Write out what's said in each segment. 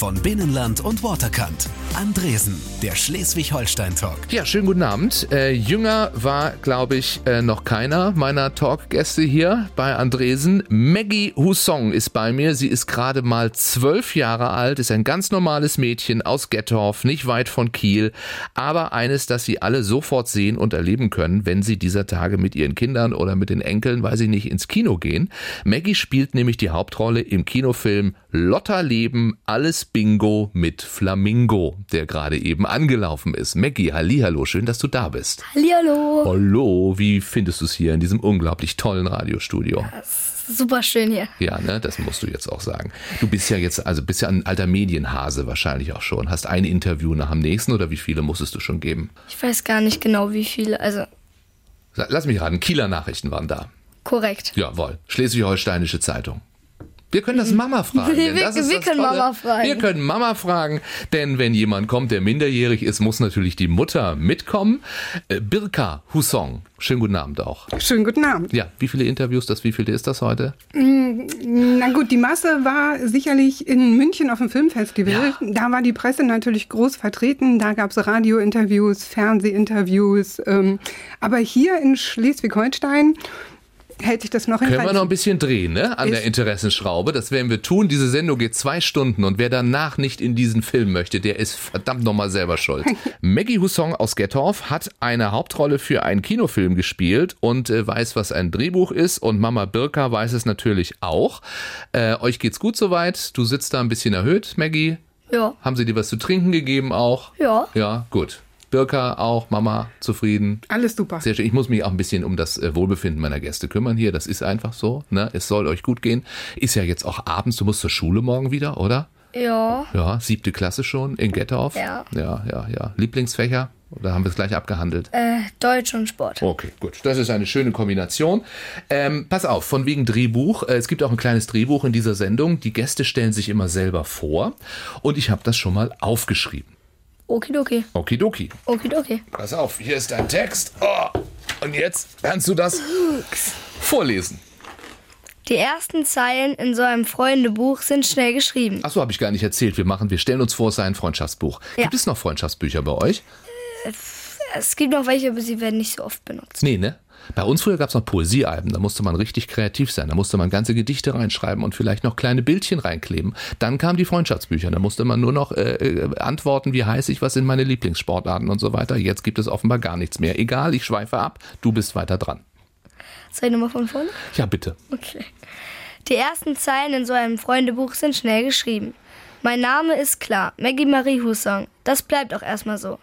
von Binnenland und Waterkant. Andresen, der Schleswig-Holstein-Talk. Ja, schönen guten Abend. Äh, jünger war, glaube ich, äh, noch keiner meiner Talkgäste hier bei Andresen. Maggie Husong ist bei mir. Sie ist gerade mal zwölf Jahre alt, ist ein ganz normales Mädchen aus Gettorf, nicht weit von Kiel. Aber eines, das Sie alle sofort sehen und erleben können, wenn Sie dieser Tage mit Ihren Kindern oder mit den Enkeln, weiß ich nicht, ins Kino gehen. Maggie spielt nämlich die Hauptrolle im Kinofilm Lotta Leben, alles Bingo mit Flamingo der gerade eben angelaufen ist. Maggie, hallo, schön, dass du da bist. Hallihallo. Hallo, wie findest du es hier in diesem unglaublich tollen Radiostudio? Super schön hier. Ja, ne, das musst du jetzt auch sagen. Du bist ja jetzt, also bist ja ein alter Medienhase wahrscheinlich auch schon. Hast ein Interview nach dem nächsten oder wie viele musstest du schon geben? Ich weiß gar nicht genau, wie viele. Also Lass mich raten, Kieler Nachrichten waren da. korrekt. Jawohl, Schleswig-Holsteinische Zeitung. Wir können das Mama fragen. denn Wir- das ist wir das können Tolle. Mama fragen. Wir können Mama fragen, denn wenn jemand kommt, der minderjährig ist, muss natürlich die Mutter mitkommen. Äh, Birka Husong, schönen guten Abend auch. Schönen guten Abend. Ja, wie viele Interviews, das wievielte ist das heute? Na gut, die Masse war sicherlich in München auf dem Filmfestival. Ja. Da war die Presse natürlich groß vertreten. Da gab es Radiointerviews, Fernsehinterviews. Ähm, aber hier in Schleswig-Holstein hält sich das noch in Können wir Grenzen. noch ein bisschen drehen, ne? An der Ist- Interessenschraube. Das werden wir tun. Diese Sendung geht zwei Stunden und wer danach nicht in diesen Film möchte, der ist verdammt nochmal selber schuld. Maggie Husong aus Gettorf hat eine Hauptrolle für einen Kinofilm gespielt und äh, weiß, was ein Drehbuch ist. Und Mama Birka weiß es natürlich auch. Äh, euch geht's gut soweit. Du sitzt da ein bisschen erhöht, Maggie. Ja. Haben sie dir was zu trinken gegeben auch? Ja. Ja, gut. Birka auch, Mama zufrieden. Alles super. Sehr schön. Ich muss mich auch ein bisschen um das äh, Wohlbefinden meiner Gäste kümmern hier. Das ist einfach so. Ne? Es soll euch gut gehen. Ist ja jetzt auch abends. Du musst zur Schule morgen wieder, oder? Ja. Ja, siebte Klasse schon in Gettorf. Ja. Ja, ja, ja. Lieblingsfächer? Oder haben wir es gleich abgehandelt? Äh, Deutsch und Sport. Okay, gut. Das ist eine schöne Kombination. Ähm, pass auf, von wegen Drehbuch. Äh, Es gibt auch ein kleines Drehbuch in dieser Sendung. Die Gäste stellen sich immer selber vor. Und ich habe das schon mal aufgeschrieben. Okidoki. Okidoki. Okidoki. Pass auf, hier ist dein Text. Oh, und jetzt kannst du das vorlesen. Die ersten Zeilen in so einem Freundebuch sind schnell geschrieben. Achso, habe ich gar nicht erzählt. Wir machen, wir stellen uns vor, es sei ein Freundschaftsbuch. Ja. Gibt es noch Freundschaftsbücher bei euch? Es gibt noch welche, aber sie werden nicht so oft benutzt. Nee, ne? Bei uns früher gab es noch Poesiealben, da musste man richtig kreativ sein. Da musste man ganze Gedichte reinschreiben und vielleicht noch kleine Bildchen reinkleben. Dann kamen die Freundschaftsbücher, da musste man nur noch äh, äh, antworten, wie heiß ich, was sind meine Lieblingssportarten und so weiter. Jetzt gibt es offenbar gar nichts mehr. Egal, ich schweife ab, du bist weiter dran. Soll ich nochmal von vorne? Ja, bitte. Okay. Die ersten Zeilen in so einem Freundebuch sind schnell geschrieben. Mein Name ist klar, Maggie Marie Husong. Das bleibt auch erstmal so.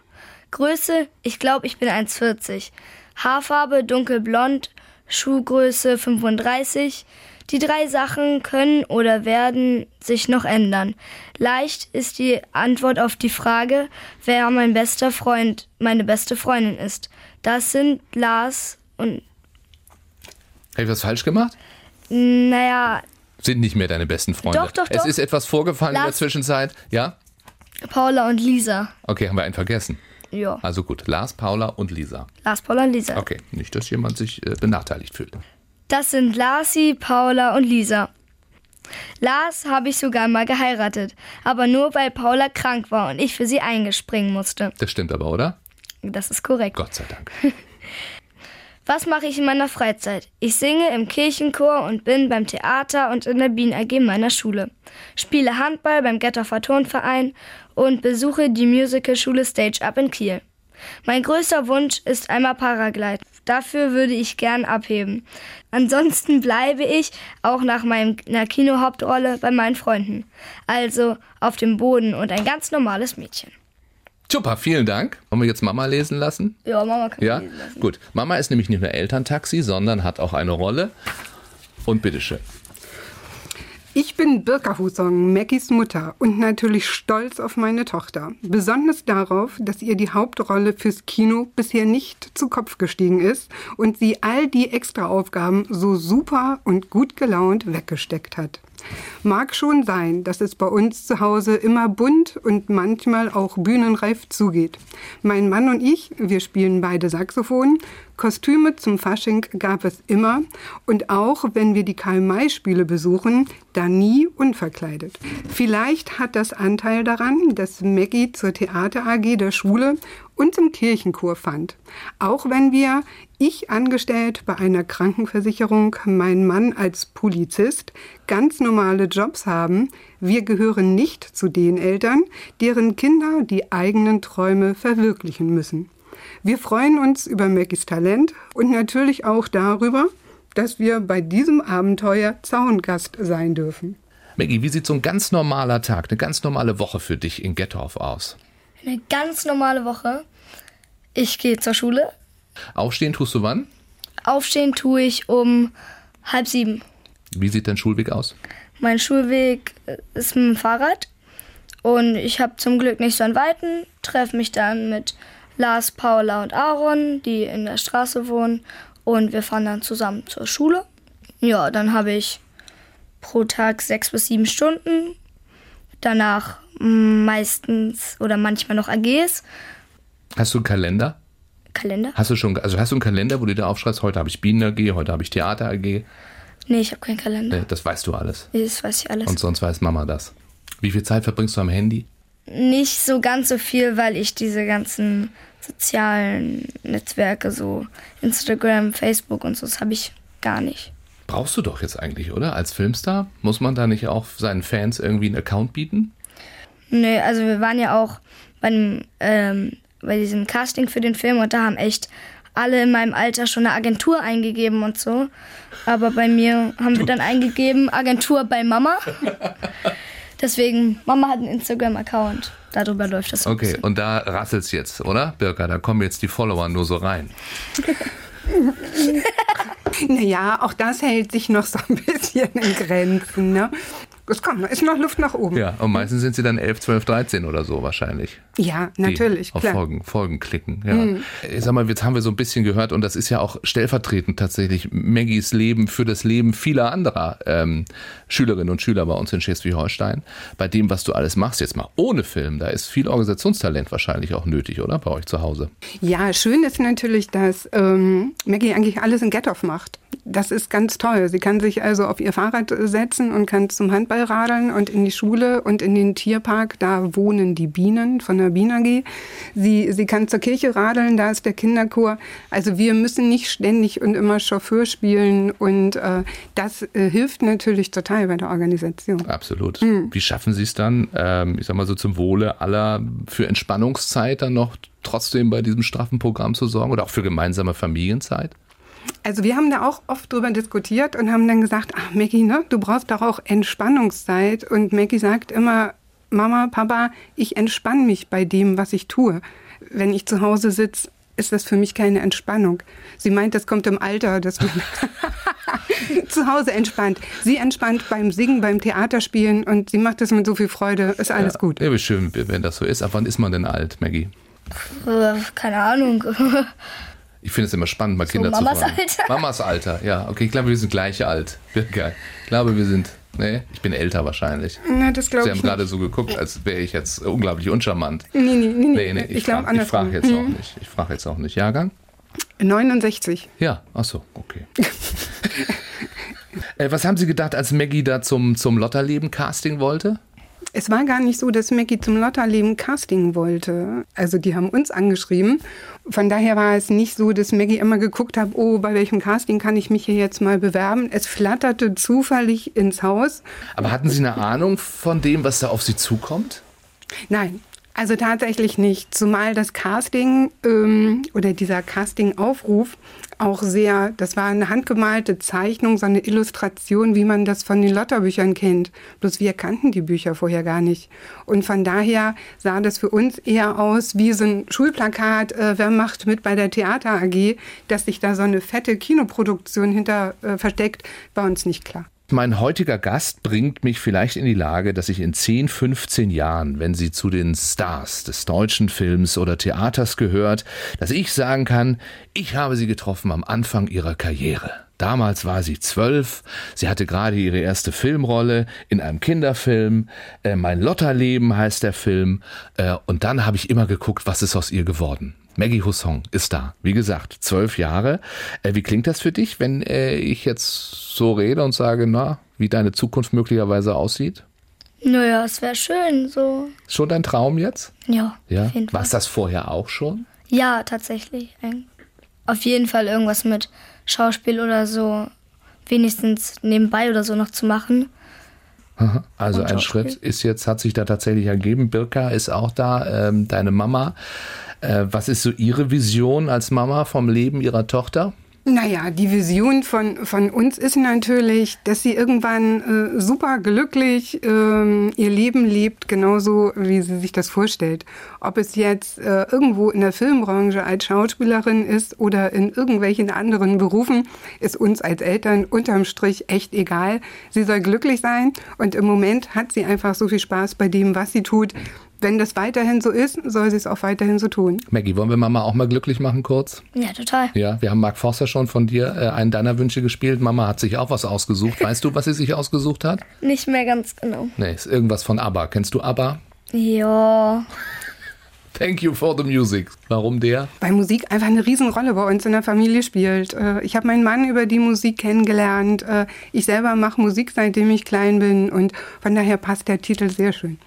Größe, ich glaube, ich bin 1,40. Haarfarbe dunkelblond, Schuhgröße 35. Die drei Sachen können oder werden sich noch ändern. Leicht ist die Antwort auf die Frage, wer mein bester Freund, meine beste Freundin ist. Das sind Lars und, Habe ich was falsch gemacht? naja, Sind nicht mehr deine besten Freunde. Doch, doch, Es doch. ist etwas vorgefallen in der Lars- Zwischenzeit. Ja? Paula und Lisa. Okay, haben wir einen vergessen. Ja, Also gut, Lars, Paula und Lisa. Lars, Paula und Lisa. Okay, nicht, dass jemand sich äh, benachteiligt fühlt. Das sind Larsi, Paula und Lisa. Lars habe ich sogar mal geheiratet, aber nur weil Paula krank war und ich für sie eingespringen musste. Das stimmt aber, oder? Das ist korrekt. Gott sei Dank. Was mache ich in meiner Freizeit? Ich singe im Kirchenchor und bin beim Theater und in der Bien AG meiner Schule. Spiele Handball beim Gettorfer Turnverein und besuche die Musicalschule Stage Up in Kiel. Mein größter Wunsch ist einmal Paraglide. Dafür würde ich gern abheben. Ansonsten bleibe ich auch nach meiner Kinohauptrolle bei meinen Freunden. Also auf dem Boden und ein ganz normales Mädchen. Super, vielen Dank. Wollen wir jetzt Mama lesen lassen? Ja, Mama kann Ja? lesen lassen. Gut. Mama ist nämlich nicht nur Elterntaxi, sondern hat auch eine Rolle. Und bitteschön. Ich bin Birka Husong, Maggies Mutter und natürlich stolz auf meine Tochter. Besonders darauf, dass ihr die Hauptrolle fürs Kino bisher nicht zu Kopf gestiegen ist und sie all die Extraaufgaben so super und gut gelaunt weggesteckt hat. Mag schon sein, dass es bei uns zu Hause immer bunt und manchmal auch bühnenreif zugeht. Mein Mann und ich, wir spielen beide Saxophon. Kostüme zum Fasching gab es immer und auch wenn wir die Karl-May-Spiele besuchen, da nie unverkleidet. Vielleicht hat das Anteil daran, dass Maggie zur Theater AG der Schule und im Kirchenchor fand. Auch wenn wir, ich angestellt bei einer Krankenversicherung, mein Mann als Polizist, ganz normale Jobs haben, wir gehören nicht zu den Eltern, deren Kinder die eigenen Träume verwirklichen müssen. Wir freuen uns über Maggies Talent und natürlich auch darüber, dass wir bei diesem Abenteuer Zaungast sein dürfen. Maggie, wie sieht so ein ganz normaler Tag, eine ganz normale Woche für dich in Gettorf aus? Eine ganz normale Woche. Ich gehe zur Schule. Aufstehen tust du wann? Aufstehen tue ich um halb sieben. Wie sieht dein Schulweg aus? Mein Schulweg ist mit dem Fahrrad und ich habe zum Glück nicht so einen weiten. Treffe mich dann mit Lars, Paula und Aaron, die in der Straße wohnen und wir fahren dann zusammen zur Schule. Ja, dann habe ich pro Tag sechs bis sieben Stunden. Danach meistens oder manchmal noch AGs. Hast du einen Kalender? Kalender? Hast du schon, also hast du einen Kalender, wo du da aufschreibst, heute habe ich Bienen AG, heute habe ich Theater AG? Nee, ich habe keinen Kalender. Nee, das weißt du alles. Nee, das weiß ich alles. Und sonst weiß Mama das. Wie viel Zeit verbringst du am Handy? Nicht so ganz so viel, weil ich diese ganzen sozialen Netzwerke, so Instagram, Facebook und so, das habe ich gar nicht. Brauchst du doch jetzt eigentlich, oder? Als Filmstar muss man da nicht auch seinen Fans irgendwie einen Account bieten? Nee, also wir waren ja auch bei, dem, ähm, bei diesem Casting für den Film und da haben echt alle in meinem Alter schon eine Agentur eingegeben und so. Aber bei mir haben wir dann eingegeben, Agentur bei Mama. Deswegen, Mama hat einen Instagram-Account. Darüber läuft das. Okay, und da rasselt es jetzt, oder? Birka, da kommen jetzt die Follower nur so rein. naja, auch das hält sich noch so ein bisschen in Grenzen. Ne? Es kommt, ist noch Luft nach oben. Ja, und meistens sind sie dann 11, 12, 13 oder so wahrscheinlich. Ja, natürlich. auf klar. Folgen, Folgen klicken. Ja. Mhm. Ich sag mal, jetzt haben wir so ein bisschen gehört und das ist ja auch stellvertretend tatsächlich Maggies Leben für das Leben vieler anderer ähm, Schülerinnen und Schüler bei uns in Schleswig-Holstein. Bei dem, was du alles machst, jetzt mal ohne Film, da ist viel Organisationstalent wahrscheinlich auch nötig, oder? Bei euch zu Hause. Ja, schön ist natürlich, dass ähm, Maggie eigentlich alles in Gettoff macht. Das ist ganz toll. Sie kann sich also auf ihr Fahrrad setzen und kann zum Handball radeln und in die Schule und in den Tierpark. Da wohnen die Bienen von der Bienen AG. Sie, sie kann zur Kirche radeln, da ist der Kinderchor. Also wir müssen nicht ständig und immer Chauffeur spielen und äh, das äh, hilft natürlich total bei der Organisation. Absolut. Mhm. Wie schaffen Sie es dann, ähm, ich sag mal so zum Wohle aller für Entspannungszeit dann noch trotzdem bei diesem straffen Programm zu sorgen oder auch für gemeinsame Familienzeit? Also wir haben da auch oft drüber diskutiert und haben dann gesagt, ach Maggie, ne, du brauchst doch auch Entspannungszeit. Und Maggie sagt immer, Mama, Papa, ich entspanne mich bei dem, was ich tue. Wenn ich zu Hause sitze, ist das für mich keine Entspannung. Sie meint, das kommt im Alter, dass man zu Hause entspannt. Sie entspannt beim Singen, beim Theaterspielen und sie macht das mit so viel Freude. Ist alles ja, gut. Ja, wie schön, wenn das so ist. Ab wann ist man denn alt, Maggie? Keine Ahnung. Ich finde es immer spannend, mal so Kinder Mamas zu fragen. Alter. Mamas Alter, ja. Okay, ich glaube, wir sind gleich alt. Geil. Ich glaube, wir sind. Nee, ich bin älter wahrscheinlich. Na, das glaube Sie ich. haben gerade so geguckt, als wäre ich jetzt unglaublich uncharmant. Nee, nee, nee. nee, nee ich, ich frage frag jetzt auch nicht. Ich frage jetzt auch nicht. Jahrgang? 69. Ja, ach so, okay. äh, was haben Sie gedacht, als Maggie da zum, zum Lotterleben-Casting wollte? Es war gar nicht so, dass Maggie zum Lotterleben Casting wollte. Also die haben uns angeschrieben. Von daher war es nicht so, dass Maggie immer geguckt hat, oh, bei welchem Casting kann ich mich hier jetzt mal bewerben. Es flatterte zufällig ins Haus. Aber hatten Sie eine Ahnung von dem, was da auf Sie zukommt? Nein, also tatsächlich nicht, zumal das Casting ähm, oder dieser Casting-Aufruf auch sehr, das war eine handgemalte Zeichnung, so eine Illustration, wie man das von den Lotterbüchern kennt. Bloß wir kannten die Bücher vorher gar nicht. Und von daher sah das für uns eher aus wie so ein Schulplakat, äh, wer macht mit bei der Theater AG, dass sich da so eine fette Kinoproduktion hinter äh, versteckt, war uns nicht klar. Mein heutiger Gast bringt mich vielleicht in die Lage, dass ich in 10, 15 Jahren, wenn sie zu den Stars des deutschen Films oder Theaters gehört, dass ich sagen kann, ich habe sie getroffen am Anfang ihrer Karriere. Damals war sie zwölf, sie hatte gerade ihre erste Filmrolle in einem Kinderfilm, äh, Mein Lotterleben heißt der Film, äh, und dann habe ich immer geguckt, was ist aus ihr geworden. Maggie Husson ist da, wie gesagt, zwölf Jahre. Äh, wie klingt das für dich, wenn äh, ich jetzt so rede und sage, na, wie deine Zukunft möglicherweise aussieht? Naja, es wäre schön, so. Schon dein Traum jetzt? Ja, Ja. War es das vorher auch schon? Ja, tatsächlich. Auf jeden Fall irgendwas mit Schauspiel oder so, wenigstens nebenbei oder so noch zu machen. Also Und ein. Schritt ist jetzt, hat sich da tatsächlich ergeben. Birka ist auch da, ähm, deine Mama. Äh, was ist so Ihre Vision als Mama vom Leben Ihrer Tochter? Naja, die Vision von, von uns ist natürlich, dass sie irgendwann äh, super glücklich ähm, ihr Leben lebt, genauso wie sie sich das vorstellt. Ob es jetzt äh, irgendwo in der Filmbranche als Schauspielerin ist oder in irgendwelchen anderen Berufen, ist uns als Eltern unterm Strich echt egal. Sie soll glücklich sein und im Moment hat sie einfach so viel Spaß bei dem, was sie tut. Wenn das weiterhin so ist, soll sie es auch weiterhin so tun. Maggie, wollen wir Mama auch mal glücklich machen kurz? Ja, total. Ja, wir haben Mark Forster schon von dir äh, einen deiner Wünsche gespielt. Mama hat sich auch was ausgesucht. Weißt du, was sie sich ausgesucht hat? Nicht mehr ganz genau. Nee, ist irgendwas von ABBA. Kennst du ABBA? Ja, Thank you for the music. Warum der? weil Musik einfach eine Riesenrolle bei uns in der Familie spielt. Äh, Ich habe meinen Mann über die Musik kennengelernt. Äh, Ich selber mache Musik, seitdem ich klein bin und von daher passt der Titel sehr schön.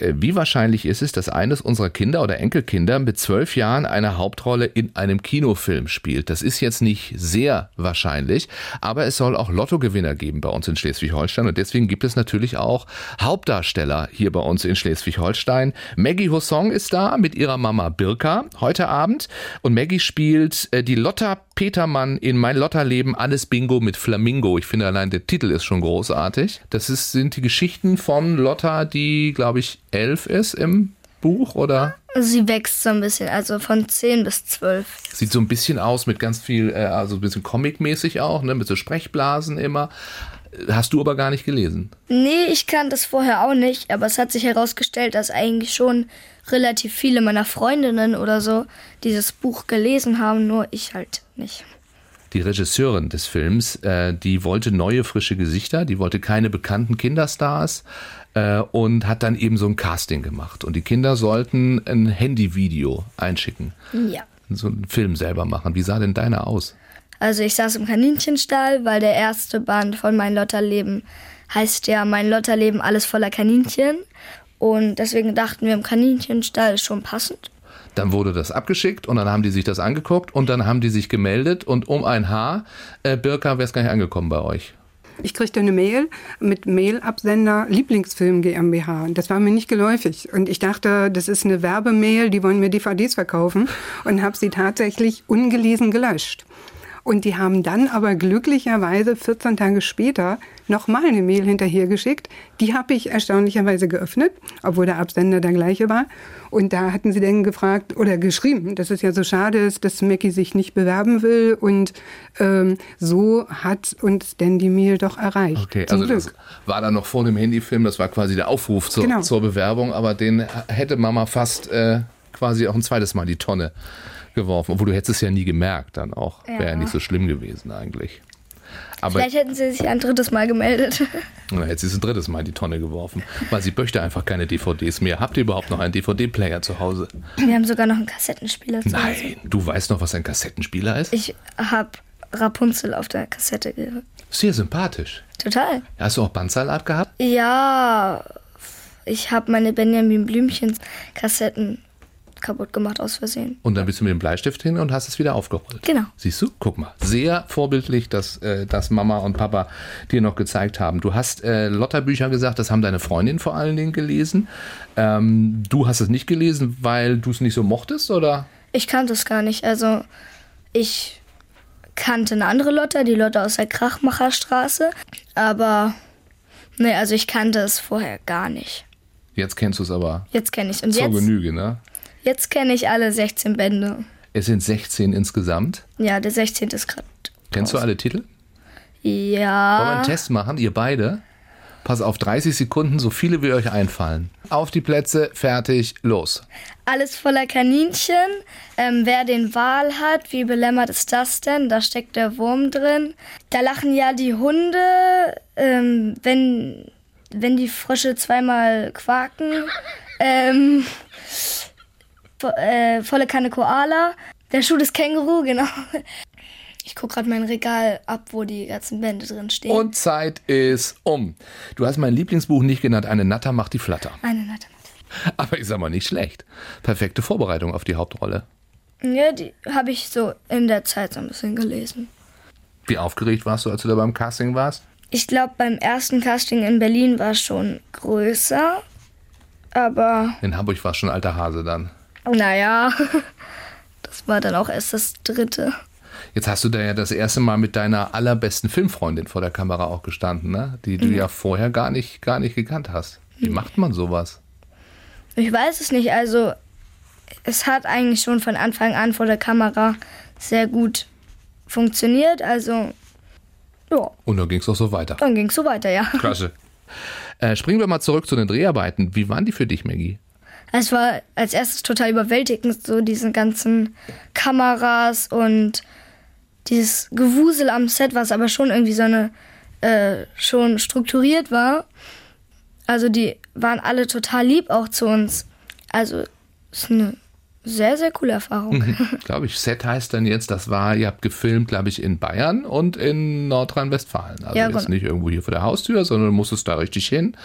Äh, Wie wahrscheinlich ist es, dass eines unserer Kinder oder Enkelkinder mit zwölf Jahren eine Hauptrolle in einem Kinofilm spielt? Das ist jetzt nicht sehr wahrscheinlich, aber es soll auch Lottogewinner geben bei uns in Schleswig-Holstein und deswegen gibt es natürlich auch Hauptdarsteller hier bei uns in Schleswig-Holstein. Maggie Hussong ist da mit ihrer Mama Birka heute Abend und Maggie spielt äh, die Lotta Petermann in Mein Lotterleben alles Bingo mit Flamingo. Ich finde allein der Titel ist schon großartig. Das ist, sind die Geschichten von Lotta, die, glaube ich, elf ist im Buch, oder? sie wächst so ein bisschen, also von 10 bis 12. Sieht so ein bisschen aus mit ganz viel, äh, also ein bisschen Comic-mäßig auch, ne? mit so Sprechblasen immer. Hast du aber gar nicht gelesen. Nee, ich kannte es vorher auch nicht, aber es hat sich herausgestellt, dass eigentlich schon relativ viele meiner Freundinnen oder so dieses Buch gelesen haben, nur ich halt nicht. Die Regisseurin des Films, äh, die wollte neue, frische Gesichter, die wollte keine bekannten Kinderstars äh, und hat dann eben so ein Casting gemacht. Und die Kinder sollten ein Handyvideo einschicken, Ja. so einen Film selber machen. Wie sah denn deiner aus? Also ich saß im Kaninchenstall, weil der erste Band von Mein Lotterleben heißt ja Mein Lotterleben alles voller Kaninchen. Und deswegen dachten wir, im Kaninchenstall ist schon passend. Dann wurde das abgeschickt und dann haben die sich das angeguckt und dann haben die sich gemeldet und um ein Haar, äh, Birka, wäre es gar nicht angekommen bei euch. Ich kriegte eine Mail mit Mailabsender Lieblingsfilm GmbH. Das war mir nicht geläufig. Und ich dachte, das ist eine Werbemail, die wollen mir DVDs verkaufen. Und habe sie tatsächlich ungelesen gelöscht. Und die haben dann aber glücklicherweise 14 Tage später nochmal eine Mail hinterhergeschickt. Die habe ich erstaunlicherweise geöffnet, obwohl der Absender der gleiche war. Und da hatten sie dann gefragt oder geschrieben, dass es ja so schade ist, dass Mackie sich nicht bewerben will. Und ähm, so hat uns denn die Mail doch erreicht. Okay, Zum also das Glück. war dann noch vor dem Handyfilm, das war quasi der Aufruf zur, Genau. zur Bewerbung, aber den hätte Mama fast äh, quasi auch ein zweites Mal die Tonne geworfen. Obwohl du hättest es ja nie gemerkt dann auch. Wäre ja Ja. nicht so schlimm gewesen eigentlich. Aber Vielleicht hätten sie sich ein drittes Mal gemeldet. na, jetzt ist ein drittes Mal in die Tonne geworfen, weil sie möchte einfach keine DVDs mehr. Habt ihr überhaupt noch einen DVD-Player zu Hause? Wir haben sogar noch einen Kassettenspieler zu Hause. Nein, du weißt noch, was ein Kassettenspieler ist? Ich habe Rapunzel auf der Kassette gehört. Sehr sympathisch. Total. Hast du auch Bandsalat gehabt? Ja, ich habe meine Benjamin Blümchen Kassetten kaputt gemacht aus Versehen. Und dann bist du mit dem Bleistift hin und hast es wieder aufgerollt. Genau. Siehst du? Guck mal. Sehr vorbildlich, dass, äh, dass Mama und Papa dir noch gezeigt haben. Du hast äh, Lotterbücher gesagt, das haben deine Freundin vor allen Dingen gelesen. Ähm, du hast es nicht gelesen, weil du es nicht so mochtest, oder? Ich kannte es gar nicht. Also ich kannte eine andere Lotte, die Lotte aus der Krachmacherstraße. Aber nee, also ich kannte es vorher gar nicht. Jetzt kennst du es aber Jetzt kenne ich es. Und zur jetzt, Genüge, ne? Jetzt kenne ich alle 16 Bände. Es sind 16 insgesamt. Ja, der 16. ist gerade. Kennst du alle Titel? Wollen wir Ja. einen Test machen, ihr beide? Pass auf, 30 Sekunden, so viele wie euch einfallen. Auf die Plätze, fertig, los. Alles voller Kaninchen. Ähm, wer den Wal hat, wie belämmert ist das denn? Da steckt der Wurm drin. Da lachen ja die Hunde, ähm, wenn, wenn die Frösche zweimal quaken. Ähm, äh, volle Kanne Koala. Der Schuh des Känguru, genau. Ich gucke gerade mein Regal ab, wo die ganzen Bände drin stehen. Und Zeit ist um. Du hast mein Lieblingsbuch nicht genannt, eine Natter macht die Flatter. Eine Natter. Aber ist aber nicht schlecht. Perfekte Vorbereitung auf die Hauptrolle. Ja, die habe ich so in der Zeit so ein bisschen gelesen. Wie aufgeregt warst du, als du da beim Casting warst? Ich glaube, beim ersten Casting in Berlin war es schon größer. Aber In Hamburg war es schon alter Hase dann. Naja, das war dann auch erst das dritte. Jetzt hast du da ja das erste Mal mit deiner allerbesten Filmfreundin vor der Kamera auch gestanden, ne? die du ja vorher gar nicht, gar nicht gekannt hast. Wie macht man sowas? Ich weiß es nicht, also es hat eigentlich schon von Anfang an vor der Kamera sehr gut funktioniert. Also, ja, Und dann ging es auch so weiter. dann ging es so weiter, ja. Klasse. Äh, springen wir mal zurück zu den Dreharbeiten. Wie waren die für dich, Maggie? Es war als erstes total überwältigend, so diese ganzen Kameras und dieses Gewusel am Set, was aber schon irgendwie so eine, äh, schon strukturiert war. Also die waren alle total lieb auch zu uns. Also ist eine sehr, sehr coole Erfahrung. Glaube ich, Set heißt dann jetzt, das war, ihr habt gefilmt, glaube ich, in Bayern und in Nordrhein-Westfalen. Also Ja, jetzt genau. nicht irgendwo hier vor der Haustür, sondern du musstest da richtig hin.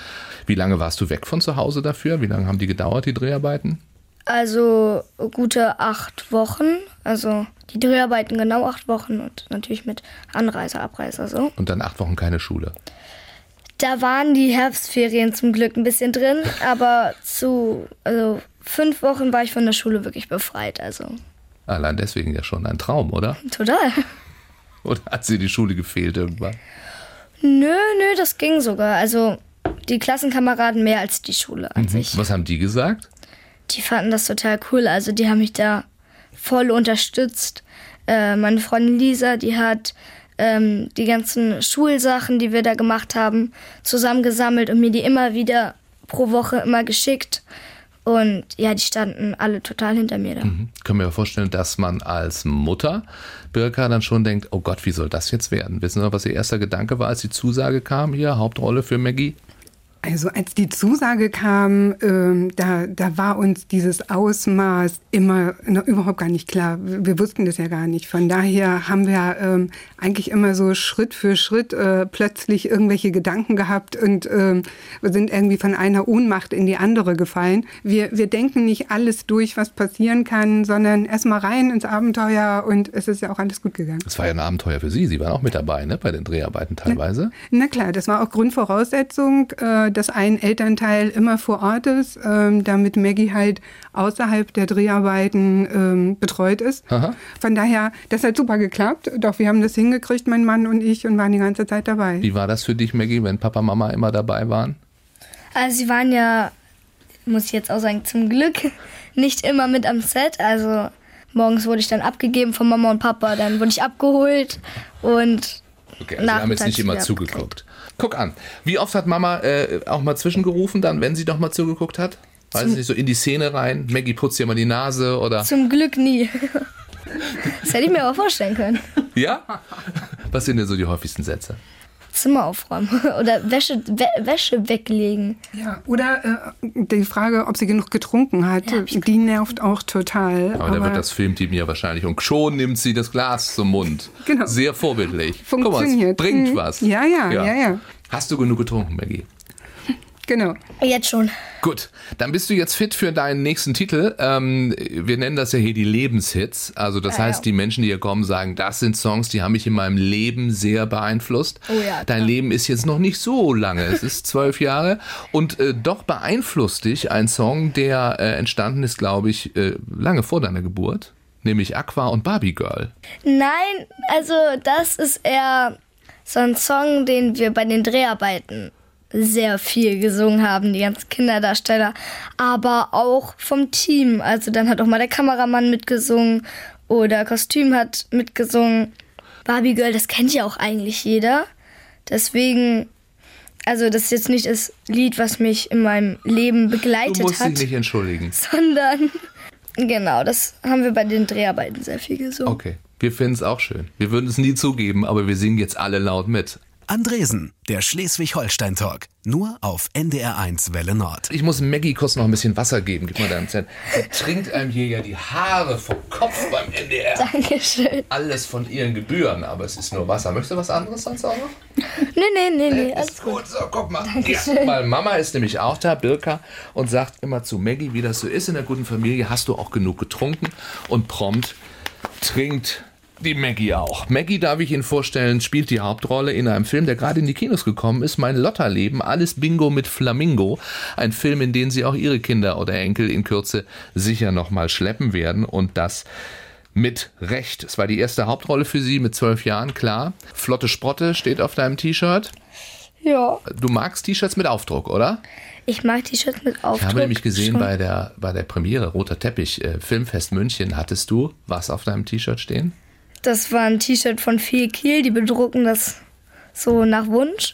Wie lange warst du weg von zu Hause dafür? Wie lange haben die gedauert, die Dreharbeiten? Also gute acht Wochen. Also die Dreharbeiten genau acht Wochen und natürlich mit Anreise, Abreise so. Und dann acht Wochen keine Schule. Da waren die Herbstferien zum Glück ein bisschen drin, aber zu also fünf Wochen war ich von der Schule wirklich befreit. Also Allein deswegen ja schon ein Traum, oder? total. Oder hat sie die Schule gefehlt irgendwann? Nö, nö, das ging sogar. Also die Klassenkameraden mehr als die Schule an sich. Was haben die gesagt? Die fanden das total cool. Also die haben mich da voll unterstützt. Äh, meine Freundin Lisa, die hat ähm, die ganzen Schulsachen, die wir da gemacht haben, zusammengesammelt und mir die immer wieder pro Woche immer geschickt. Und ja, die standen alle total hinter mir da. Hm, Können wir vorstellen, dass man als Mutter Birka dann schon denkt, oh Gott, wie soll das jetzt werden? Wissen Sie was Ihr erster Gedanke war, als die Zusage kam hier, Hauptrolle für Maggie? Also als die Zusage kam, ähm, da, da war uns dieses Ausmaß immer noch überhaupt gar nicht klar. Wir wussten das ja gar nicht. Von daher haben wir ähm, eigentlich immer so Schritt für Schritt äh, plötzlich irgendwelche Gedanken gehabt und ähm, sind irgendwie von einer Ohnmacht in die andere gefallen. Wir, wir denken nicht alles durch, was passieren kann, sondern erstmal rein ins Abenteuer und es ist ja auch alles gut gegangen. Das war ja ein Abenteuer für Sie. Sie waren auch mit dabei, ne? Bei den Dreharbeiten teilweise. Na klar, das war auch Grundvoraussetzung, äh, dass ein Elternteil immer vor Ort ist, ähm, damit Maggie halt außerhalb der Dreharbeiten ähm, betreut ist. Aha. Von daher, das hat super geklappt. Doch wir haben das hingekriegt, mein Mann und ich, und waren die ganze Zeit dabei. Wie war das für dich, Maggie, wenn Papa, Mama immer dabei waren? Also sie waren ja, muss ich jetzt auch sagen, zum Glück nicht immer mit am Set. Also morgens wurde ich dann abgegeben von Mama und Papa, dann wurde ich abgeholt und Okay, also Sie haben jetzt nicht immer zugeguckt. Guck an. Wie oft hat Mama äh, auch mal zwischengerufen, dann, wenn sie doch mal zugeguckt hat? Weiß ich nicht, so in die Szene rein. Maggie putzt dir mal die Nase oder. Zum Glück nie. Das hätte ich mir aber vorstellen können. Ja? Was sind denn so die häufigsten Sätze? Zimmer aufräumen oder Wäsche, Wä Wäsche weglegen. Ja, oder äh, die Frage, ob sie genug getrunken hat, Ja, die nervt auch total. Aber, da wird das Filmteam ja wahrscheinlich. Und schon nimmt sie das Glas zum Mund. Genau. Sehr vorbildlich. Guck mal, es Funktioniert. bringt Mhm. was. Ja, ja, ja, ja. Hast du genug getrunken, Maggie? Genau. Jetzt schon. Gut, dann bist du jetzt fit für deinen nächsten Titel. Ähm, wir nennen das ja hier die Lebenshits. Also das Ja, heißt, ja. die Menschen, die hier kommen, sagen, das sind Songs, die haben mich in meinem Leben sehr beeinflusst. Oh ja, Dein klar. Leben ist jetzt noch nicht so lange, es ist zwölf Jahre. Und äh, doch beeinflusst dich ein Song, der äh, entstanden ist, glaube ich, äh, lange vor deiner Geburt. Nämlich Aqua und Barbie Girl. Nein, also das ist eher so ein Song, den wir bei den Dreharbeiten sehr viel gesungen haben, die ganzen Kinderdarsteller, aber auch vom Team. Also dann hat auch mal der Kameramann mitgesungen oder Kostüm hat mitgesungen. Barbie Girl, das kennt ja auch eigentlich jeder. Deswegen, Also das ist jetzt nicht das Lied, was mich in meinem Leben begleitet Du musst hat, dich nicht entschuldigen. sondern genau, das haben wir bei den Dreharbeiten sehr viel gesungen. Okay. Wir finden es auch schön. Wir würden es nie zugeben, aber wir singen jetzt alle laut mit. Andresen, der Schleswig-Holstein-Talk. Nur auf NDR1 Welle Nord. Ich muss Maggie kurz noch ein bisschen Wasser geben. Gib mal deinen Zettel. Die trinkt einem hier ja die Haare vom Kopf beim NDR. Dankeschön. Alles von ihren Gebühren, aber es ist nur Wasser. Möchtest du was anderes sonst auch noch? Nee, nee, nee, nee, alles Ist gut, so, guck mal. Ja, weil Mama ist nämlich auch da, Birka, und sagt immer zu Maggie, wie das so ist in der guten Familie, hast du auch genug getrunken und prompt trinkt die Maggie auch. Maggie, darf ich Ihnen vorstellen, spielt die Hauptrolle in einem Film, der gerade in die Kinos gekommen ist, Mein Lotterleben, alles Bingo mit Flamingo. Ein Film, in den Sie auch Ihre Kinder oder Enkel in Kürze sicher nochmal schleppen werden und das mit Recht. Es war die erste Hauptrolle für Sie mit zwölf Jahren, klar. Flotte Sprotte steht auf deinem T-Shirt. Ja. Du magst T-Shirts mit Aufdruck, oder? Ich mag T-Shirts mit Aufdruck. Ich habe nämlich gesehen schon. bei der, bei der Premiere Roter Teppich äh, Filmfest München hattest du was auf deinem T-Shirt stehen? Das war ein T-Shirt von Viel Kiel, die bedrucken das so nach Wunsch.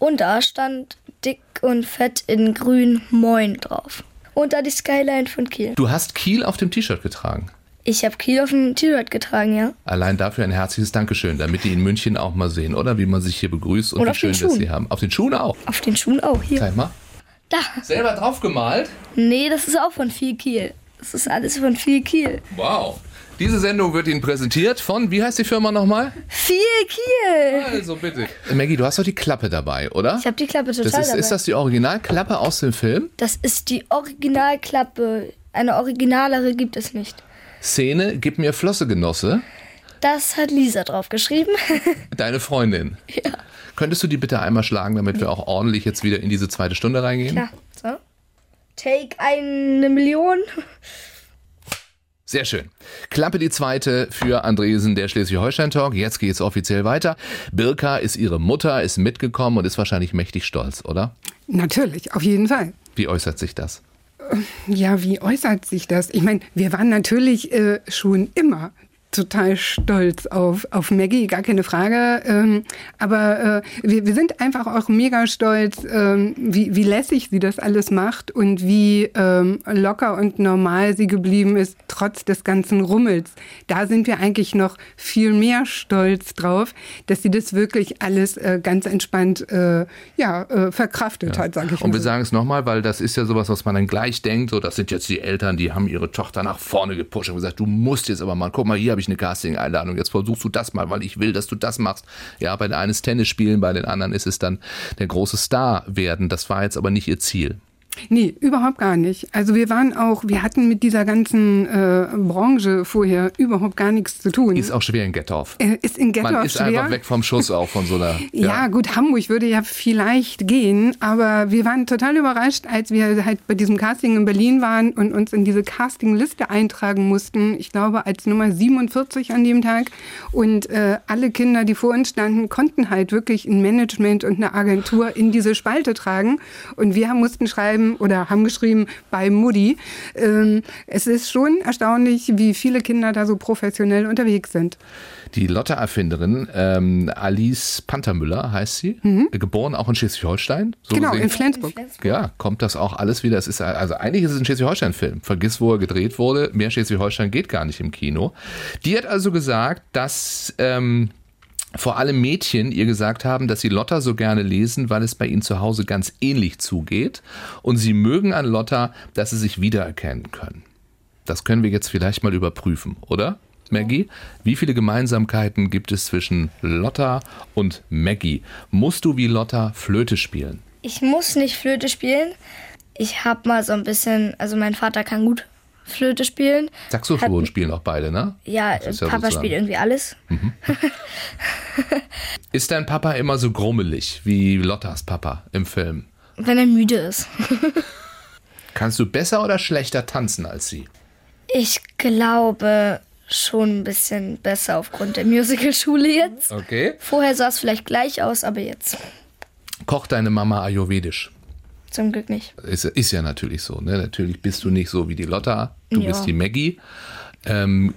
Und da stand dick und fett in grün Moin drauf. Und da die Skyline von Kiel. Du hast Kiel auf dem T-Shirt getragen. Ich habe Kiel auf dem T-Shirt getragen, ja. Allein dafür ein herzliches Dankeschön, damit die in München auch mal sehen, oder? Wie man sich hier begrüßt und Und wie schön das sie haben. Auf den Schuhen auch. Auf den Schuhen auch hier. Zeig mal. Da. Selber draufgemalt? Nee, das ist auch von Viel Kiel. Das ist alles von Viel Kiel. Wow. Diese Sendung wird Ihnen präsentiert von, wie heißt die Firma nochmal? Viel Kiel! Also bitte. Maggie, du hast doch die Klappe dabei, oder? Ich habe die Klappe total das ist, dabei. ist das die Originalklappe aus dem Film? das ist die Originalklappe. Eine originalere gibt es nicht. Szene, gib mir Flosse, Genosse. Das hat Lisa drauf geschrieben. Deine Freundin. ja. Könntest du die bitte einmal schlagen, damit wir auch ordentlich jetzt wieder in diese zweite Stunde reingehen? Ja, so. Take eine Million. Sehr schön. Klappe die zweite für Andresen, der Schleswig-Holstein-Talk. Jetzt geht's offiziell weiter. Birka ist ihre Mutter, ist mitgekommen und ist wahrscheinlich mächtig stolz, oder? Natürlich, auf jeden Fall. Wie äußert sich das? Ja, wie äußert sich das? Ich meine, wir waren natürlich äh, schon immer total stolz auf, auf Maggie, gar keine Frage. Ähm, aber äh, wir, wir sind einfach auch mega stolz, ähm, wie, wie lässig sie das alles macht und wie ähm, locker und normal sie geblieben ist, trotz des ganzen Rummels. Da sind wir eigentlich noch viel mehr stolz drauf, dass sie das wirklich alles äh, ganz entspannt äh, ja, äh, verkraftet hat, sage ich Und mal. wir so. sagen es nochmal, weil das ist ja sowas, was man dann gleich denkt. So, das sind jetzt die Eltern, die haben ihre Tochter nach vorne gepusht und gesagt, du musst jetzt aber mal, guck mal, hier habe ich eine Casting-Einladung, jetzt versuchst du das mal, weil ich will, dass du das machst. Ja, bei der einen ist Tennis spielen, bei den anderen ist es dann der große Star werden. Das war jetzt aber nicht ihr Ziel. Nee, überhaupt gar nicht. Also wir waren auch, wir hatten mit dieser ganzen äh, Branche vorher überhaupt gar nichts zu tun. Ist auch schwer in Gettorf. äh, ist in Ghetto Man ist schwer. einfach weg vom Schuss auch von so einer. Ja, gut, Hamburg würde ja vielleicht gehen, aber wir waren total überrascht, als wir halt bei diesem Casting in Berlin waren und uns in diese Castingliste eintragen mussten. Ich glaube, als Nummer 47 an dem Tag. Und äh, alle Kinder, die vor uns standen, konnten halt wirklich ein Management und eine Agentur in diese Spalte tragen. Und wir mussten schreiben oder haben geschrieben bei Mutti. Ähm, es ist schon erstaunlich, wie viele Kinder da so professionell unterwegs sind. Die Lotte-Erfinderin ähm, Alice Pantermüller heißt sie, äh, geboren auch in Schleswig-Holstein. So Mhm. Genau, gesehen- in Flensburg. Ja, kommt das auch alles wieder. Es ist also eigentlich ist es ein Schleswig-Holstein-Film. Vergiss, wo er gedreht wurde. Mehr Schleswig-Holstein geht gar nicht im Kino. Die hat also gesagt, dass ähm, vor allem Mädchen ihr gesagt haben, dass sie Lotta so gerne lesen, weil es bei ihnen zu Hause ganz ähnlich zugeht. Und sie mögen an Lotta, dass sie sich wiedererkennen können. Das können wir jetzt vielleicht mal überprüfen, oder? Maggie, wie viele Gemeinsamkeiten gibt es zwischen Lotta und Maggie? Musst du wie Lotta Flöte spielen? Ich muss nicht Flöte spielen. Ich habe mal so ein bisschen, also mein Vater kann gut Flöte spielen. Saxophon Hat- spielen auch beide, ne? Ja, ja Papa spielt irgendwie alles. Ist dein Papa immer so grummelig wie Lottas Papa im Film? Wenn er müde ist. Kannst du besser oder schlechter tanzen als sie? Ich glaube schon ein bisschen besser aufgrund der Musicalschule jetzt. Okay. Vorher sah es vielleicht gleich aus, aber jetzt Kocht deine Mama ayurvedisch? Zum Glück nicht. Ist, ist ja natürlich so, ne? Natürlich bist du nicht so wie die Lotta, du Ja. bist die Maggie. Ähm,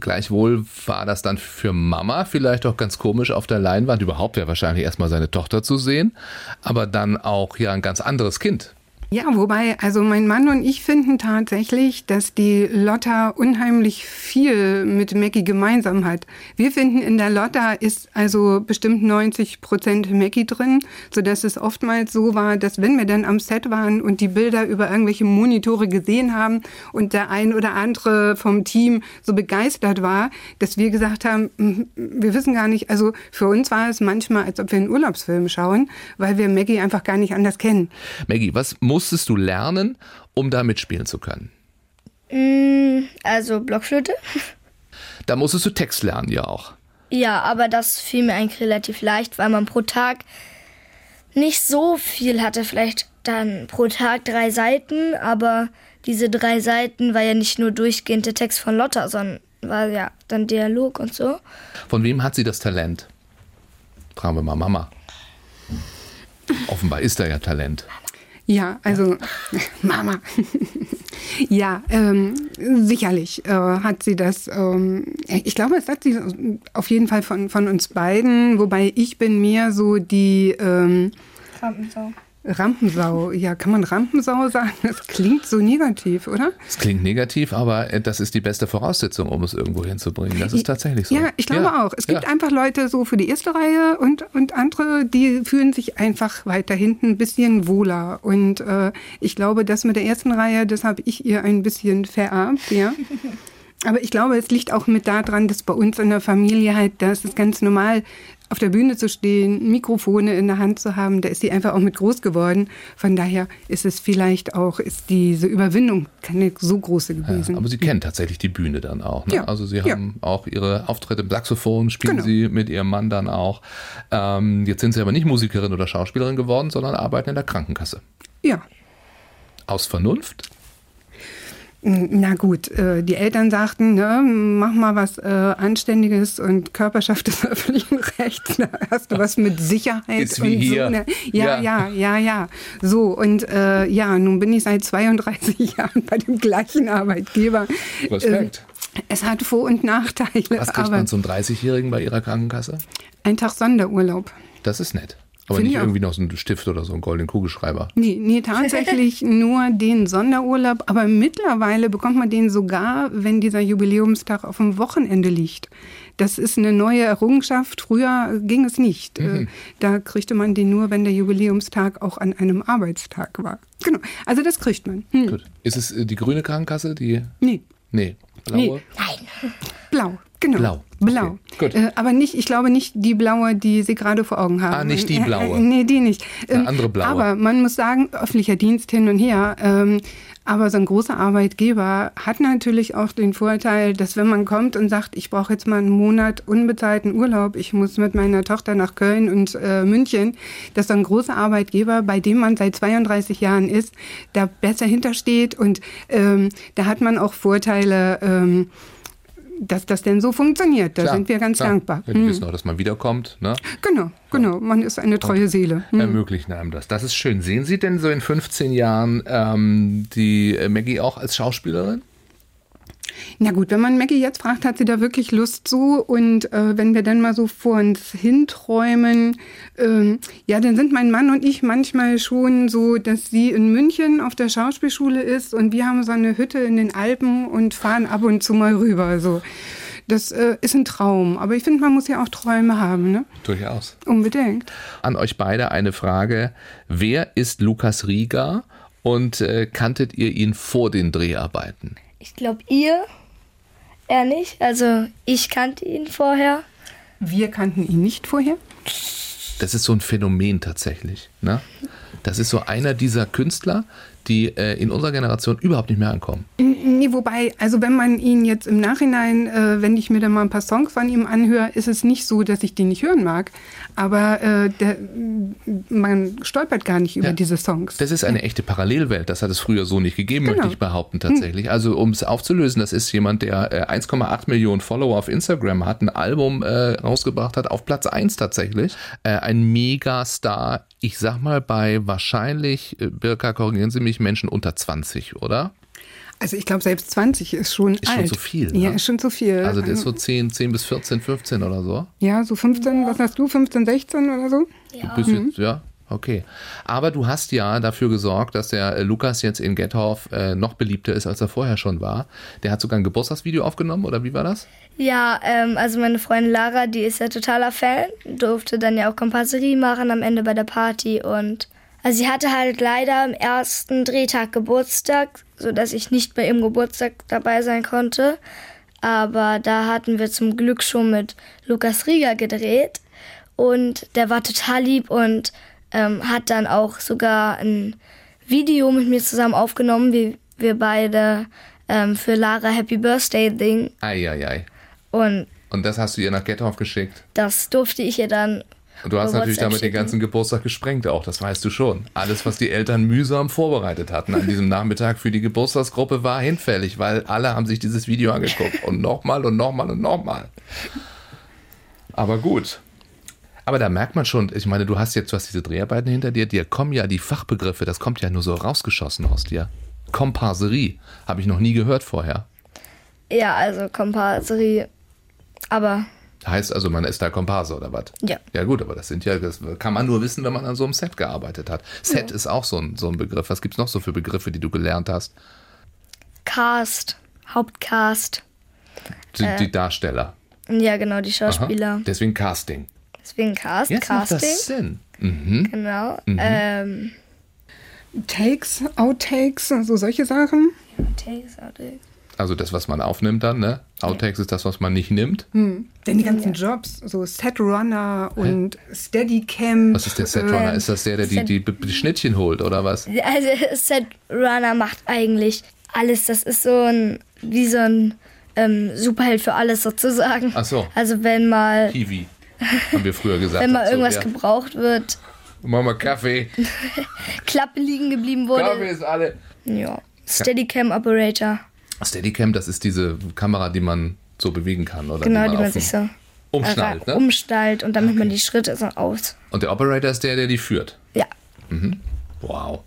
gleichwohl war das dann für Mama vielleicht auch ganz komisch auf der Leinwand, überhaupt ja wahrscheinlich erstmal seine Tochter zu sehen, aber dann auch ja ein ganz anderes Kind. Ja, wobei, also mein Mann und ich finden tatsächlich, dass die Lotta unheimlich viel mit Mackie gemeinsam hat. Wir finden, in der Lotta ist also bestimmt 90 Prozent Mackie drin, sodass es oftmals so war, dass wenn wir dann am Set waren und die Bilder über irgendwelche Monitore gesehen haben und der ein oder andere vom Team so begeistert war, dass wir gesagt haben, hm, wir wissen gar nicht, also für uns war es manchmal, als ob wir einen Urlaubsfilm schauen, weil wir Maggie einfach gar nicht anders kennen. Maggie, was muss musstest du lernen, um da mitspielen zu können? Mm, also Blockflöte. Da musstest du Text lernen, ja auch. Ja, aber das fiel mir eigentlich relativ leicht, weil man pro Tag nicht so viel hatte. Vielleicht dann pro Tag drei Seiten, aber diese drei Seiten war ja nicht nur durchgehend der Text von Lotta, sondern war ja dann Dialog und so. Von wem hat sie das Talent? Fragen wir mal Mama. Offenbar ist da ja Talent. Ja, also Mama. ja, ähm, sicherlich äh, hat sie das. Ähm, ich glaube, es hat sie auf jeden Fall von, von uns beiden, wobei ich bin mehr so die ähm, Rampensau. Rampensau, ja, kann man Rampensau sagen? Das klingt so negativ, oder? Es klingt negativ, aber äh, das ist die beste Voraussetzung, um es irgendwo hinzubringen. Das ist tatsächlich so. Ja, ich glaube ja. auch. Es gibt ja. einfach Leute so für die erste Reihe und, und andere, die fühlen sich einfach weiter hinten ein bisschen wohler. Und äh, ich glaube, das mit der ersten Reihe, das habe ich ihr ein bisschen vererbt, ja. Aber ich glaube, es liegt auch mit daran, dass bei uns in der Familie halt, das ist ganz normal, auf der Bühne zu stehen, Mikrofone in der Hand zu haben, da ist sie einfach auch mit groß geworden. Von daher ist es vielleicht auch, ist diese Überwindung keine so große gewesen. Ja, aber Sie kennen tatsächlich die Bühne dann auch. Ne? Ja, also Sie haben ja. auch Ihre Auftritte im Saxophon, spielen genau. Sie mit Ihrem Mann dann auch. Ähm, jetzt sind Sie aber nicht Musikerin oder Schauspielerin geworden, sondern arbeiten in der Krankenkasse. Ja. Aus Vernunft? Na gut, äh, die Eltern sagten, ne, mach mal was äh, Anständiges und Körperschaft des öffentlichen Rechts. Da hast du was mit Sicherheit Ist wie und hier. so. Ne? Ja, ja, ja, ja, ja. So, und äh, ja, nun bin ich seit 32 Jahren bei dem gleichen Arbeitgeber. Respekt. Äh, es hat Vor- und Nachteile. Was kriegt man zum 30-Jährigen bei Ihrer Krankenkasse? Ein Tag Sonderurlaub. Das ist nett. Aber Find nicht irgendwie noch so ein Stift oder so einen goldenen Kugelschreiber. Nee, nee tatsächlich nur den Sonderurlaub. Aber mittlerweile bekommt man den sogar, wenn dieser Jubiläumstag auf dem Wochenende liegt. Das ist eine neue Errungenschaft. Früher ging es nicht. Mhm. Äh, da kriegte man den nur, wenn der Jubiläumstag auch an einem Arbeitstag war. Genau. Also das kriegt man. Hm. Gut. Ist es äh, die grüne Krankenkasse? Die? Nee. Nee. Blaue? Nee. Nein. Blau. Genau. Blau. Blau. Okay, äh, aber nicht, ich glaube nicht die blaue, die Sie gerade vor Augen haben. Ah, nicht die äh, äh, blaue. Äh, nee, die nicht. Ähm, Eine andere blaue. Aber man muss sagen, öffentlicher Dienst hin und her. Ähm, aber so ein großer Arbeitgeber hat natürlich auch den Vorteil, dass wenn man kommt und sagt, ich brauche jetzt mal einen Monat unbezahlten Urlaub, ich muss mit meiner Tochter nach Köln und äh, München, dass so ein großer Arbeitgeber, bei dem man seit 32 Jahren ist, da besser hintersteht und ähm, da hat man auch Vorteile. Ähm, dass das denn so funktioniert. Da klar, sind wir ganz klar. dankbar. Ja, die hm. wissen auch, dass man wiederkommt. Ne? Genau, genau. Man ist eine treue Und Seele. Hm. Ermöglichen einem das. Das ist schön. Sehen Sie denn so in 15 Jahren ähm, die Maggie auch als Schauspielerin? Na gut, wenn man Maggie jetzt fragt, hat sie da wirklich Lust zu. Und äh, wenn wir dann mal so vor uns hinträumen, ähm, ja, dann sind mein Mann und ich manchmal schon so, dass sie in München auf der Schauspielschule ist und wir haben so eine Hütte in den Alpen und fahren ab und zu mal rüber. So. Das äh, ist ein Traum. Aber ich finde, man muss ja auch Träume haben. Ne? Durchaus. Unbedingt. An euch beide eine Frage. Wer ist Lukas Rieger und äh, kanntet ihr ihn vor den Dreharbeiten? Ich glaube, ihr, er nicht. Also ich kannte ihn vorher. Wir kannten ihn nicht vorher. Das ist so ein Phänomen tatsächlich. Ne? Das ist so einer dieser Künstler, die äh, in unserer Generation überhaupt nicht mehr ankommen. Nee, wobei, also wenn man ihn jetzt im Nachhinein, äh, wenn ich mir dann mal ein paar Songs von ihm anhöre, ist es nicht so, dass ich die nicht hören mag. Aber äh, der, man stolpert gar nicht über ja, diese Songs. Das ist eine echte Parallelwelt. Das hat es früher so nicht gegeben, genau. möchte ich behaupten tatsächlich. Hm. Also um es aufzulösen, das ist jemand, der 1,8 äh, Millionen Follower auf Instagram hat, ein Album äh, rausgebracht hat, auf Platz 1 tatsächlich. Äh, ein Megastar, ich sag mal bei wahrscheinlich, Birka, korrigieren Sie mich, Menschen unter 20, oder? Also ich glaube, selbst 20 ist schon Ist alt. schon zu viel, Ja, ne? ist schon zu viel. Also der ist so 10, 10 bis 14, 15 oder so. ja, so 15, was hast du, 15, 16 oder so? Du bist jetzt, ja, okay. Aber du hast ja dafür gesorgt, dass der äh, Lukas jetzt in Gethoff äh, noch beliebter ist, als er vorher schon war. Der hat sogar ein Geburtstagsvideo aufgenommen, oder wie war das? Ja, ähm, also meine Freundin Lara, die ist ja totaler Fan, durfte dann ja auch Komparserie machen am Ende bei der Party und also sie hatte halt leider am ersten Drehtag Geburtstag, sodass ich nicht bei ihrem Geburtstag dabei sein konnte. Aber da hatten wir zum Glück schon mit Lukas Rieger gedreht und der war total lieb und ähm, hat dann auch sogar ein Video mit mir zusammen aufgenommen, wie wir beide ähm, für Lara Happy Birthday Ding Eieiei. und Und das hast du ihr nach Gethoff geschickt. das durfte ich ihr dann. Und du hast natürlich WhatsApp damit den schicken. ganzen Geburtstag gesprengt auch, das weißt du schon. Alles, was die Eltern mühsam vorbereitet hatten an diesem Nachmittag für die Geburtstagsgruppe, war hinfällig, weil alle haben sich dieses Video angeguckt. Und nochmal und nochmal und nochmal. Aber gut. Aber da merkt man schon, ich meine, du hast jetzt, du hast diese Dreharbeiten hinter dir, dir kommen ja die Fachbegriffe, das kommt ja nur so rausgeschossen aus dir. Komparserie, habe ich noch nie gehört vorher. Ja, also Komparserie. Aber Heißt also, man ist da Komparse oder was? Ja. Ja gut, aber das sind ja, das kann man nur wissen, wenn man an so einem Set gearbeitet hat. Set ist auch so ein, so ein Begriff. Was gibt's noch so für Begriffe, die du gelernt hast? Cast, Hauptcast. Die, die Darsteller. Ja, genau, die Aha. Schauspieler. Deswegen Casting. Deswegen Cast, Jetzt macht Casting. das Sinn. Mhm. Genau. Ähm, Takes, Outtakes, so solche Sachen. Takes, Outtakes. Also das, was man aufnimmt dann, ne? Outtakes ist das, was man nicht nimmt. Denn die ganzen Jobs, so Setrunner und Steadicam. Was ist der Setrunner? Ähm, Ist das der, der die, die, die Schnittchen holt oder was? Also Set Runner macht eigentlich alles. Das ist so ein, wie so ein ähm, Superheld für alles sozusagen. Ach so. Also wenn mal, Kiwi, haben wir früher gesagt. wenn mal dazu, irgendwas ja. gebraucht wird, Mach mal Kaffee. Klappe liegen geblieben wurde. Kaffee ist alle. Ja. Steadicam Operator. Steadicam, das ist diese Kamera, die man so bewegen kann, oder? Genau, die man auf sich dem- so umschnallt, ne? umstallt und damit man die Schritte so aus. Und der Operator ist der, der die führt. Ja. Wow.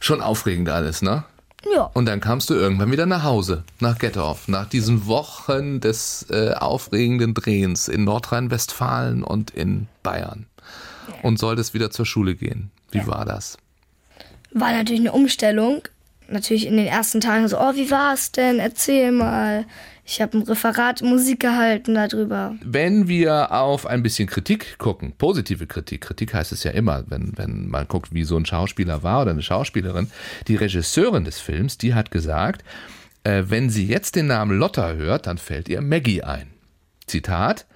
Schon aufregend alles, ne? Ja. Und dann kamst du irgendwann wieder nach Hause, nach Gettorf, nach diesen Wochen des äh, aufregenden Drehens in Nordrhein-Westfalen und in Bayern. Und solltest wieder zur Schule gehen. Wie war das? War natürlich eine Umstellung. Natürlich in den ersten Tagen so, oh, wie war's denn? Erzähl mal. Ich habe ein Referat Musik gehalten darüber. Wenn wir auf ein bisschen Kritik gucken, positive Kritik, Kritik heißt es ja immer, wenn, wenn man guckt, wie so ein Schauspieler war oder eine Schauspielerin, die Regisseurin des Films, die hat gesagt, äh, wenn sie jetzt den Namen Lotta hört, dann fällt ihr Maggie ein. Zitat,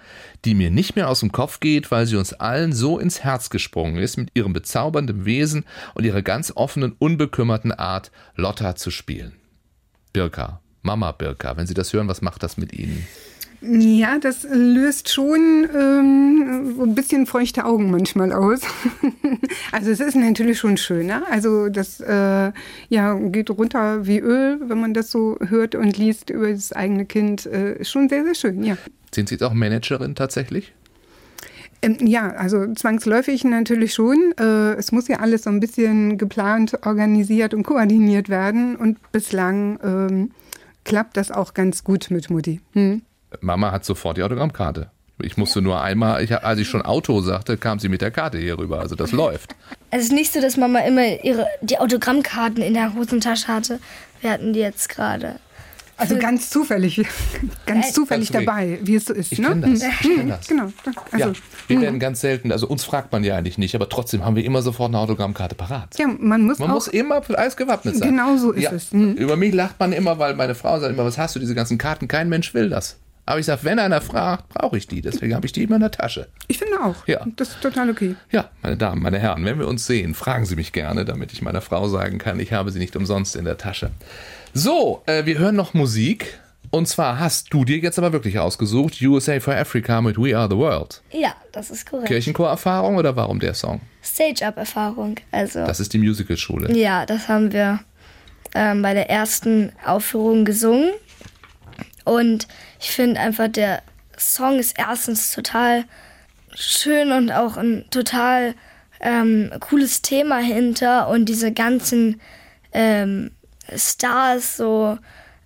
die mir nicht mehr aus dem Kopf geht, weil sie uns allen so ins Herz gesprungen ist mit ihrem bezaubernden Wesen und ihrer ganz offenen, unbekümmerten Art, Lotta zu spielen. Birka, Mama Birka, wenn Sie das hören, was macht das mit Ihnen? Ja, das löst schon ähm, ein bisschen feuchte Augen manchmal aus. also es ist natürlich schon schöner. Also das äh, ja, geht runter wie Öl, wenn man das so hört und liest über das eigene Kind. Äh, schon sehr, sehr schön, ja. Sind Sie jetzt auch Managerin tatsächlich? Ähm, ja, also zwangsläufig natürlich schon. Äh, es muss ja alles so ein bisschen geplant, organisiert und koordiniert werden. Und bislang ähm, klappt das auch ganz gut mit Mutti. Hm? Mama hat sofort die Autogrammkarte. Ich musste nur einmal, ich, als ich schon Auto sagte, kam sie mit der Karte hier rüber. Also das läuft. Es ist nicht so, dass Mama immer ihre, die Autogrammkarten in der Hosentasche hatte. Wir hatten die jetzt gerade. Also ganz zufällig, ganz zufällig Ganz dabei, wie es so ist. Ich ne? kenn das, ich kenn Hm, das. Genau. Also, ja, wir werden ganz selten, also uns fragt man ja eigentlich nicht, aber trotzdem haben wir immer sofort eine Autogrammkarte parat. ja, man muss Man auch. muss immer für alles gewappnet sein. Genau so ist ja, es. Mhm. Über mich lacht man immer, weil meine Frau sagt immer, was hast du, diese ganzen Karten? Kein Mensch will das. Aber ich sage, wenn einer fragt, brauche ich die. Deswegen habe ich die immer in der Tasche. ich finde auch. Ja. Das ist total okay. Ja, meine Damen, meine Herren, wenn wir uns sehen, fragen Sie mich gerne, damit ich meiner Frau sagen kann, ich habe sie nicht umsonst in der Tasche. So, äh, wir hören noch Musik. Und zwar hast du dir jetzt aber wirklich ausgesucht, USA for Africa mit We Are the World. Ja, das ist korrekt. Kirchenchorerfahrung oder warum der Song? Stage-Up-Erfahrung. Also, Das ist die Musicalschule. ja, das haben wir ähm, bei der ersten Aufführung gesungen. Und ich finde einfach, der Song ist erstens total schön und auch ein total ähm, cooles Thema hinter und diese ganzen ähm, Stars so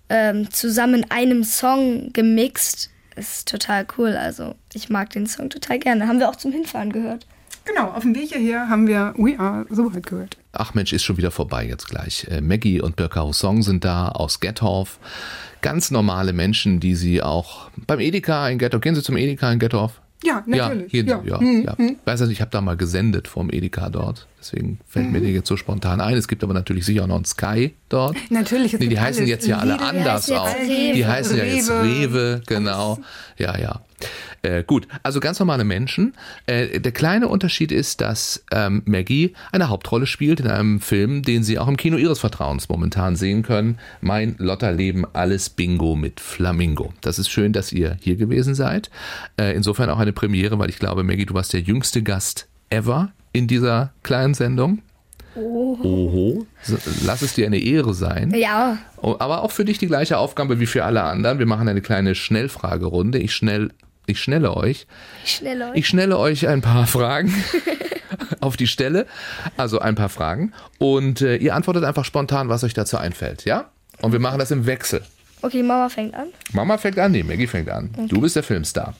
ähm, zusammen in einem Song gemixt. Ist total cool. Also ich mag den Song total gerne. Haben wir auch zum Hinfahren gehört. Genau, auf dem Weg hierher haben wir We Are So Weit gehört. Ach Mensch, ist schon wieder vorbei jetzt gleich. Äh, Maggie und Birka Hussong sind da aus Gettorf. Ganz normale Menschen, die sie auch beim Edeka in Gettorf. Gehen Sie zum Edeka in Gettorf? Ja, natürlich. Ja, hier, Ja. ja, Hm, ja. Weiß nicht, ich habe da mal gesendet vom Edeka dort. Deswegen fällt Mhm. mir der jetzt so spontan ein. Es gibt aber natürlich sicher auch noch einen Sky dort. Natürlich, Nee, die heißen alles. jetzt ja alle Lidl anders auch. Rewe. Die heißen ja jetzt. Rewe, genau. Ja, ja. Äh, gut, also ganz normale Menschen. Äh, der kleine Unterschied ist, dass ähm, Maggie eine Hauptrolle spielt in einem Film, den Sie auch im Kino Ihres Vertrauens momentan sehen können. Mein Lotterleben, alles Bingo mit Flamingo. Das ist schön, dass ihr hier gewesen seid. Äh, insofern auch eine Premiere, weil ich glaube, Maggie, du warst der jüngste Gast ever in dieser kleinen Sendung. Oho. So, Lass es dir eine Ehre sein. Ja, Oh, Aber auch für dich die gleiche Aufgabe wie für alle anderen. Wir machen eine kleine Schnellfragerunde. Ich schnell, ich schnelle euch. schnell euch. Ich schnelle euch ein paar Fragen auf die Stelle. Also ein paar Fragen. Und äh, ihr antwortet einfach spontan, was euch dazu einfällt, ja? Und wir machen das im Wechsel. Okay, Mama fängt an. Mama fängt an, nee, Maggie fängt an. Du bist der Filmstar.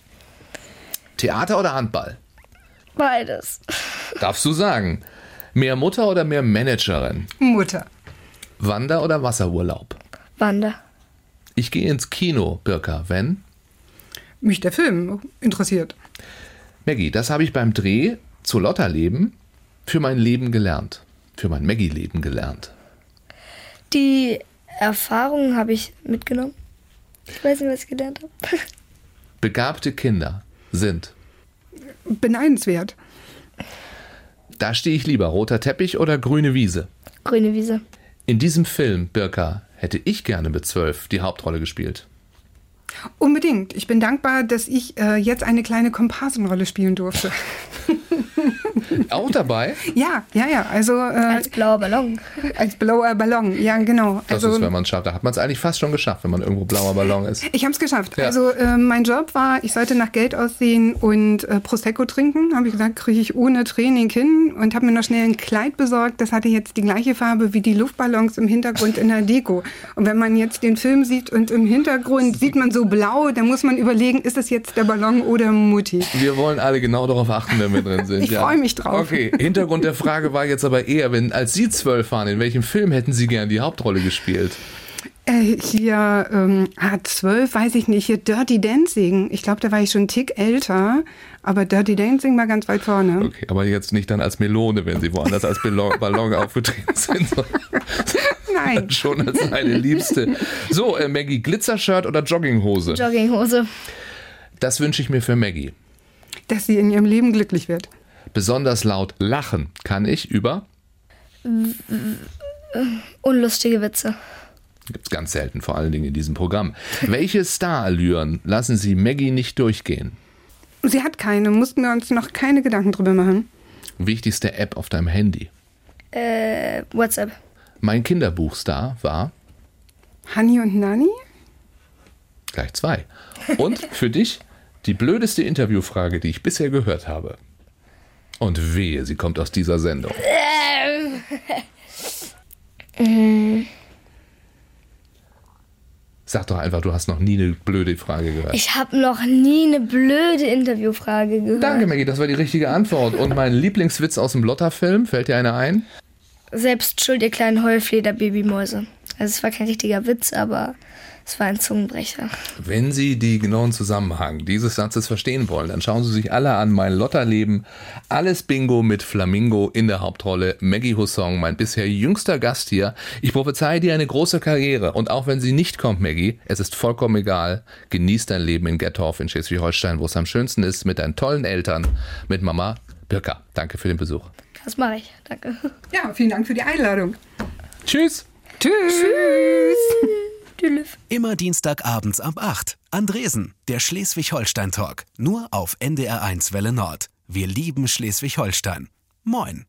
Theater oder Handball? Beides. Darfst du sagen. Mehr Mutter oder mehr Managerin? Mutter. Wander- oder Wasserurlaub? Wander. Ich gehe ins Kino, Birka, wenn? Mich der Film interessiert. Maggie, das habe ich beim Dreh zu Lotterleben für mein Leben gelernt. Für mein Maggie-Leben gelernt. Die Erfahrungen habe ich mitgenommen. Ich weiß nicht, was ich gelernt habe. Begabte Kinder sind. Beneidenswert. Da stehe ich lieber. Roter Teppich oder grüne Wiese? Grüne Wiese. In diesem Film, Birka, hätte ich gerne mit zwölf die Hauptrolle gespielt. Unbedingt. Ich bin dankbar, dass ich äh, jetzt eine kleine Komparsenrolle spielen durfte. Auch dabei? ja, ja, ja. Also äh, Als blauer Ballon. als blauer Ballon. Ja, genau. Das also, ist, wenn man es schafft. Da hat man es eigentlich fast schon geschafft, wenn man irgendwo blauer Ballon ist. Ich habe es geschafft. Ja. Also äh, mein Job war, ich sollte nach Geld aussehen und äh, Prosecco trinken. Habe ich gesagt, kriege ich ohne Training hin und habe mir noch schnell ein Kleid besorgt. Das hatte jetzt die gleiche Farbe wie die Luftballons im Hintergrund in der Deko. Und wenn man jetzt den Film sieht und im Hintergrund sieht man so blau, dann muss man überlegen, ist es jetzt der Ballon oder Mutti? Wir wollen alle genau darauf achten, wenn wir drin sind. Ich freu mich drauf. Okay, Hintergrund der Frage war jetzt aber eher, wenn als Sie zwölf waren, in welchem Film hätten Sie gern die Hauptrolle gespielt? Äh, hier, ähm, ah, zwölf, weiß ich nicht, hier Dirty Dancing. Ich glaube, da war ich schon einen Tick älter, aber Dirty Dancing war ganz weit vorne. Okay, aber jetzt nicht dann als Melone, wenn Sie woanders als Ballon, Ballon aufgetreten sind, sondern Nein. schon als eine Liebste. So, äh, Maggie, Glitzershirt oder Jogginghose? Jogginghose. Das wünsche ich mir für Maggie. dass sie in ihrem Leben glücklich wird. Besonders laut lachen kann ich über, Unlustige Witze. gibt's ganz selten, vor allen Dingen in diesem Programm. Welche Starallüren lassen Sie Maggie nicht durchgehen? Sie hat keine, mussten wir uns noch keine Gedanken drüber machen. Wichtigste App auf deinem Handy? Äh, WhatsApp. Mein Kinderbuchstar war Hani und Nani? gleich zwei. Und für dich die blödeste Interviewfrage, die ich bisher gehört habe. Und wehe, sie kommt aus dieser Sendung. Sag doch einfach, du hast noch nie eine blöde Frage gehört. Ich habe noch nie eine blöde Interviewfrage gehört. Danke, Maggie, das war die richtige Antwort. Und mein Lieblingswitz aus dem Lotta-Film, fällt dir einer ein? Selbst schuld, ihr kleinen Heulfleder-Babymäuse. Also es war kein richtiger Witz, aber es war ein Zungenbrecher. Wenn Sie die genauen Zusammenhang dieses Satzes verstehen wollen, dann schauen Sie sich alle an mein Lotterleben. Alles Bingo mit Flamingo in der Hauptrolle. Maggie Hussong, mein bisher jüngster Gast hier. Ich prophezeie dir eine große Karriere. Und auch wenn sie nicht kommt, Maggie, es ist vollkommen egal. Genieß dein Leben in Gettorf in Schleswig-Holstein, wo es am schönsten ist, mit deinen tollen Eltern, mit Mama Birka. Danke für den Besuch. Das mache ich. Danke. Ja, vielen Dank für die Einladung. Tschüss. Tschüss. Tschüss. Immer Dienstagabends ab 8. Andresen, der Schleswig-Holstein-Talk. Nur auf NDR1 Welle Nord. Wir lieben Schleswig-Holstein. Moin.